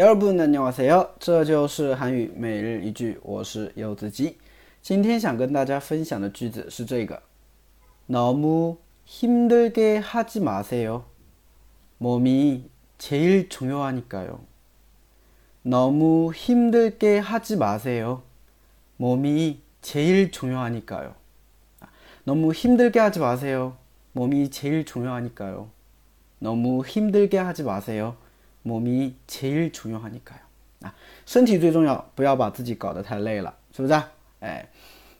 여러분 안녕하세요. 这就是韩语每日一句我是柚子鸡今天想跟大家分享的句子是这个 너무 힘들게 하지 마세요. 몸이 제일 중요하니까요. 너무 힘들게 하지 마세요. 몸이 제일 중요하니까요. 너무 힘들게 하지 마세요. 몸이 제일 중요하니까요. 너무 힘들게 하지 마세요. 몸이제일중요하니까요啊，身体最重要，不要把自己搞得太累了，是不是？哎，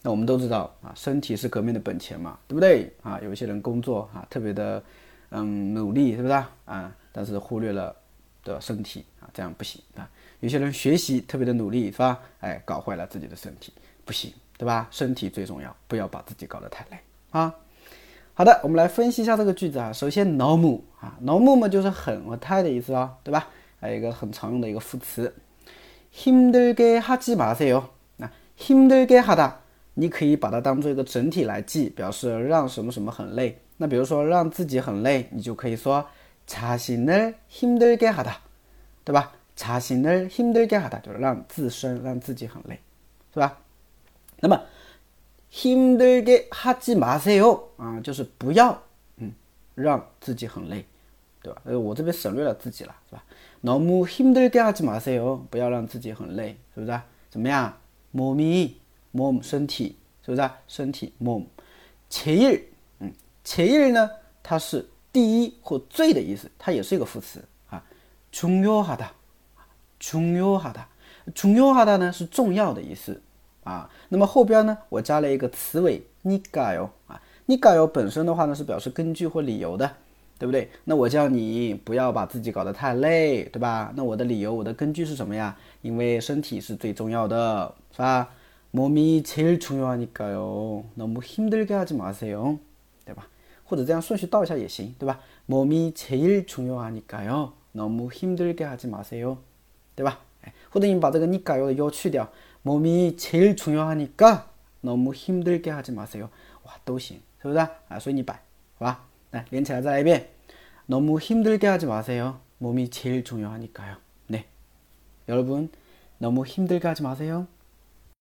那我们都知道啊，身体是革命的本钱嘛，对不对？啊，有一些人工作啊，特别的嗯努力，是不是啊？但是忽略了的身体啊，这样不行啊。有些人学习特别的努力，是吧？哎，搞坏了自己的身体，不行，对吧？身体最重要，不要把自己搞得太累啊。好的，我们来分析一下这个句子啊。首先，no m 啊，no m 嘛就是很和太的意思啊，对吧？还有一个很常用的一个副词，힘들게하지마세 요。 那힘들게하 다， 你可以把它当做一个整体来记，表示让什么什么很累。那比如说让自己很累，你就可以说자신을힘들게하 다， 对吧？자신을힘들게하 다， 就是让自身让自己很累，是吧？那么。힘들게하지마세요啊，就是不要，嗯， 让自己很累，对吧？呃，我这边省略了自己了，是吧？너무힘들게하지마세 요， 不要让自己很累，是不是？怎么样？몸 이， 몸身体，是不是？身体몸제 일， 嗯，제일呢，它是第一或最的意思，它也是一个副词啊。중요하 다， 중요하 다， 중요하다呢是重要的意思。啊，那么后边呢，我加了一个词尾，니까 요。 啊， 니까 요本身的话呢是表示根据或理由的，对不对？那我叫你不要把自己搞得太累，对吧？那我的理由，我的根据是什么呀？因为身体是最重要的，是吧？몸이제일중요하니까요너무힘들게하지마세 요， 对吧？或者这样顺序倒一下也行，对吧？몸이제일중요하니까요너무힘들게하지마세 요， 对吧？哎，或者你把这个니까요的요去掉。 몸이 제일 중요하니까 너무 힘들게 하지 마세요. 와, 都行 是不是啊所以你摆好吧来连起来再来一遍 너무 힘들게 하지 마세요. 몸이 제일 중요하니까요. 네. 여러분 너무 힘들게 하지 마세요.